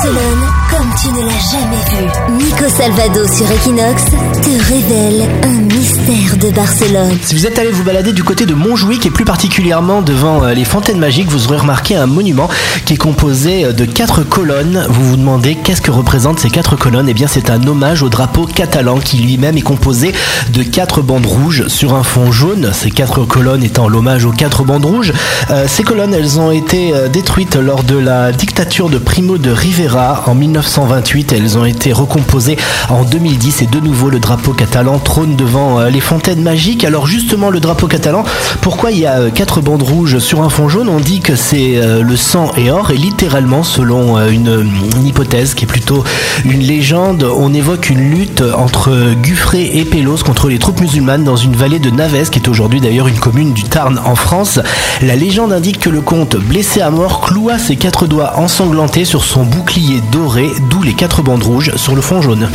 Barcelone comme tu ne l'as jamais vu. Nico Salvado sur Equinox te révèle un mystère de Barcelone. Si vous êtes allé vous balader du côté de Montjuic et plus particulièrement devant euh, les fontaines magiques, vous aurez remarqué un monument qui est composé euh, de quatre colonnes. Vous vous demandez qu'est-ce que représentent ces quatre colonnes? Eh bien, c'est un hommage au drapeau catalan qui lui-même est composé de quatre bandes rouges sur un fond jaune. Ces quatre colonnes étant l'hommage aux quatre bandes rouges. Euh, ces colonnes, elles ont été détruites lors de la dictature de Primo de Rivera en 1928. Elles ont été recomposées en 2010 et de nouveau le drapeau catalan trône devant euh, les fontaines magiques. Alors justement, le drapeau catalan, pourquoi il y a euh, quatre bandes rouges sur un fond jaune? On dit que c'est euh, le sang et or et littéralement, selon une, une hypothèse qui est plutôt une légende, on évoque une lutte entre Guffré et Pélos contre les troupes musulmanes dans une vallée de Naves, qui est aujourd'hui d'ailleurs une commune du Tarn en France. La légende indique que le comte, blessé à mort, cloua ses quatre doigts ensanglantés sur son bouclier doré, d'où les quatre bandes rouges sur le fond jaune.